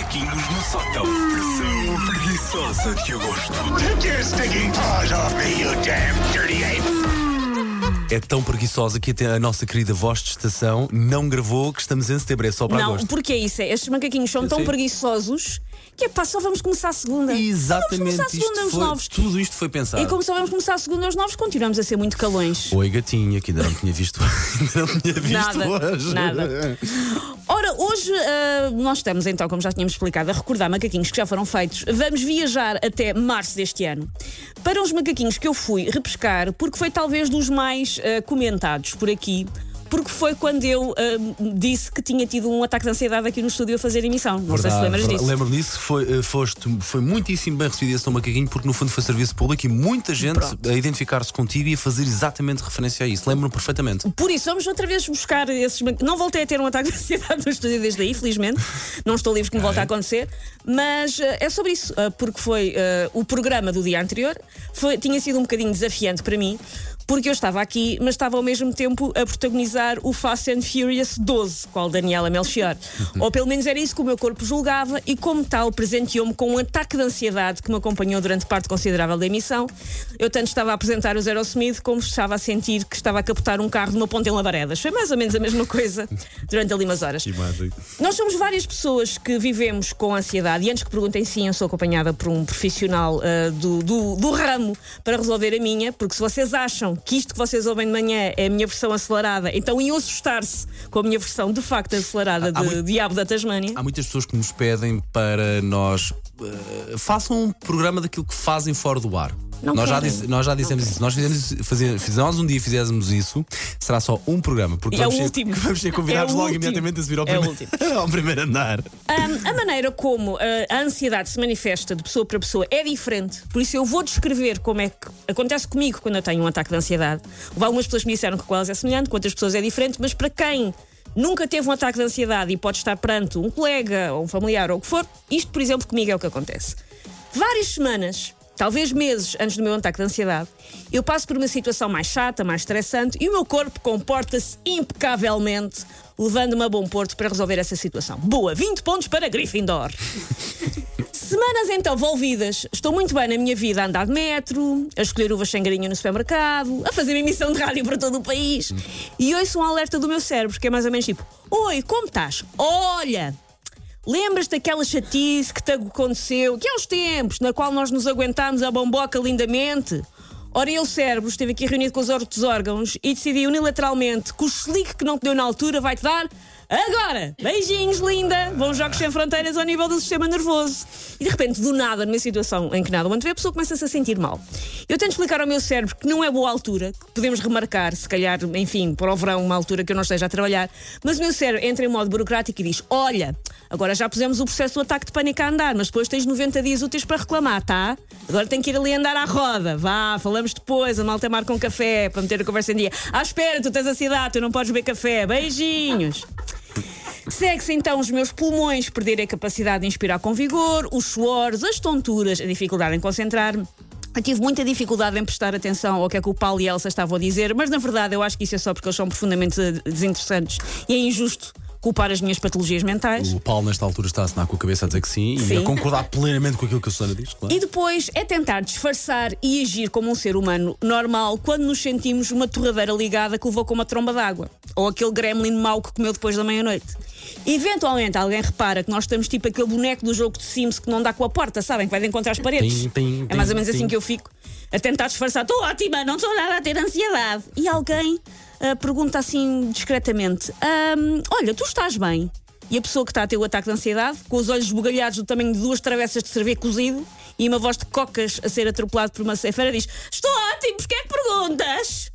Macaquinhos no sótão. Pressão preguiçosa de agosto. Take your stinking paws off me, you damn dirty ape! É tão preguiçosa que até a nossa querida voz de estação não gravou que estamos em setembro. É só para Não, agosto. porque é isso. é, Estes macaquinhos são Eu tão sei. preguiçosos que é pá, só vamos começar a segunda. Só Exatamente. vamos começar a segunda Isto aos foi, novos. tudo isto foi pensado. E como só vamos começar a segunda aos novos, continuamos a ser muito calões. Oi, gatinha, que ainda não tinha visto, ainda não tinha visto Nada, hoje. nada. Hoje ah, nós estamos então, como já tínhamos explicado, a recordar macaquinhos que já foram feitos. Vamos viajar até março deste ano para uns macaquinhos que eu fui repescar, porque foi talvez dos mais ah, comentados por aqui. Porque foi quando eu ah, disse que tinha tido um ataque de ansiedade aqui no estúdio a fazer emissão. Não sei se te lembras disso. Lembro-me disso, foi, eh, foste, foi muitíssimo bem recebido esse teu macaquinho, porque no fundo foi serviço público e muita gente Pronto. a identificar-se contigo e a fazer exatamente referência a isso. Lembro-me perfeitamente. Por isso, vamos outra vez buscar esses. Não voltei a ter um ataque de ansiedade no estúdio desde aí, felizmente. Não estou livre que me volte a acontecer. Mas eh, é sobre isso, eh, porque foi o programa do dia anterior. Foi, tinha sido um bocadinho desafiante para mim, porque eu estava aqui, mas estava ao mesmo tempo a protagonizar o Fast and Furious 12, qual Daniela Melchior. Ou pelo menos era isso que o meu corpo julgava, e como tal, presenteou-me com um ataque de ansiedade que me acompanhou durante parte considerável da emissão. Eu tanto estava a apresentar o Zero Smith, como estava a sentir que estava a captar um carro de uma ponte em Labaredas. Foi mais ou menos a mesma coisa durante ali umas horas. Nós somos várias pessoas que vivemos com ansiedade e antes que perguntem sim, eu sou acompanhada por um profissional ah, do, do, do ramo para resolver a minha, porque se vocês acham que isto que vocês ouvem de manhã é a minha versão acelerada, então iam assustar-se com a minha versão de facto acelerada Há de muito- Diabo da Tasmânia. Há muitas pessoas que nos pedem para nós eh, façam um programa daquilo que fazem fora do ar. Não nós, já disse- nós já dissemos isso. Nós fizemos, fazer, fizemos um dia fizéssemos isso, será só um programa. Porque é o vamos, ser, último. vamos ser convidados É logo último. imediatamente a subir ao, É o primeiro, ao primeiro andar. Ahm, a maneira como ah, a ansiedade se manifesta de pessoa para pessoa é diferente, por isso eu vou descrever como é que acontece comigo quando eu tenho um ataque de ansiedade. Houve algumas pessoas que me disseram que com elas é semelhante, com outras pessoas é diferente, mas para quem nunca teve um ataque de ansiedade e pode estar perante um colega ou um familiar ou o que for, isto, por exemplo, comigo é o que acontece. Várias semanas. Talvez meses antes do meu ataque de ansiedade, eu passo por uma situação mais chata, mais estressante e o meu corpo comporta-se impecavelmente, levando-me a bom porto para resolver essa situação. Boa, 20 pontos para Gryffindor. Semanas então envolvidas, estou muito bem na minha vida a andar de metro, a escolher uvas sem no supermercado, a fazer emissão de rádio para todo o país. E ouço um alerta do meu cérebro, que é mais ou menos tipo: Oi, como estás? Olha, Lembras-te daquela chatice que te aconteceu, que há uns tempos, na qual nós nos aguentámos a bomboca lindamente? Ora, ele, cérebro, esteve aqui reunido com os outros órgãos e decidiu unilateralmente que o slick que não te deu na altura vai-te dar agora! Beijinhos, linda! Bons jogos sem fronteiras ao nível do sistema nervoso. E de repente, do nada, numa situação em que nada o antevê, a pessoa começa-se a sentir mal. Eu tento explicar ao meu cérebro que não é boa altura, que podemos remarcar, se calhar, enfim, para o verão, uma altura que eu não esteja a trabalhar, mas o meu cérebro entra em modo burocrático e diz: Olha, agora já pusemos o processo do ataque de pânico a andar, mas depois tens 90 dias úteis para reclamar, tá? Agora tem que ir ali andar à roda. Vá, falamos depois, a malta marca um café para meter a conversa em dia. Ah, espera, tu tens ansiedade, tu não podes beber café. Beijinhos. Segue-se então os meus pulmões perderem a capacidade de inspirar com vigor, os suores, as tonturas, a dificuldade em concentrar-me. Eu tive muita dificuldade em prestar atenção ao que é que o Paulo e a Elsa estavam a dizer, mas na verdade eu acho que isso é só porque eles são profundamente desinteressantes e é injusto culpar as minhas patologias mentais. O Paulo, nesta altura, está a assinar com a cabeça a dizer que sim, e Sim. a concordar plenamente com aquilo que a Susana diz. Claro. E depois é tentar disfarçar e agir como um ser humano normal quando nos sentimos uma torradeira ligada que levou com uma tromba d'água. Ou aquele gremlin mau que comeu depois da meia-noite. Eventualmente alguém repara que nós estamos tipo aquele boneco do jogo de Sims que não dá com a porta, sabem? Que vai de encontrar as paredes. Tim, tim, é mais ou tim, menos assim tim. que eu fico. A tentar disfarçar. Estou ótima, não estou nada a ter ansiedade. E alguém pergunta assim discretamente: "Ahm, Olha, tu estás bem? E a pessoa que está a ter o ataque de ansiedade, com os olhos esbugalhados do tamanho de duas travessas de cerveja cozido e uma voz de cocas a ser atropelado por uma ceifeira, diz: Estou ótimo, porque é que perguntas?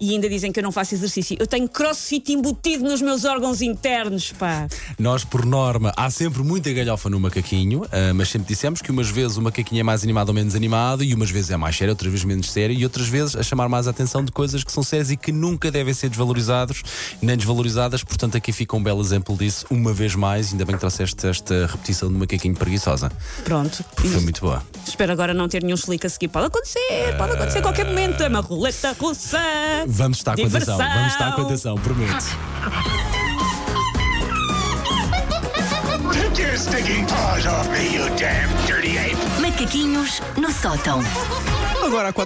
E ainda dizem que eu não faço exercício. Eu tenho crossfit embutido nos meus órgãos internos, pá. Nós, por norma, há sempre muita galhofa no macaquinho, ah, mas sempre dissemos que umas vezes o macaquinho é mais animado ou menos animado, e umas vezes é mais sério, outras vezes menos sério, e outras vezes a chamar mais a atenção de coisas que são sérias e que nunca devem ser desvalorizados nem desvalorizadas. Portanto, aqui fica um belo exemplo disso, uma vez mais. Ainda bem que trouxeste esta repetição do macaquinho preguiçosa, Pronto. porque foi muito boa. Espero agora não ter nenhum slick a seguir. Pode acontecer, pode acontecer a qualquer momento. É uma roleta russa. Vamos estar com atenção, Diversão. vamos estar com atenção, prometo. Take your stinking paws off me, you damn dirty ape! Macaquinhos no sótão. Agora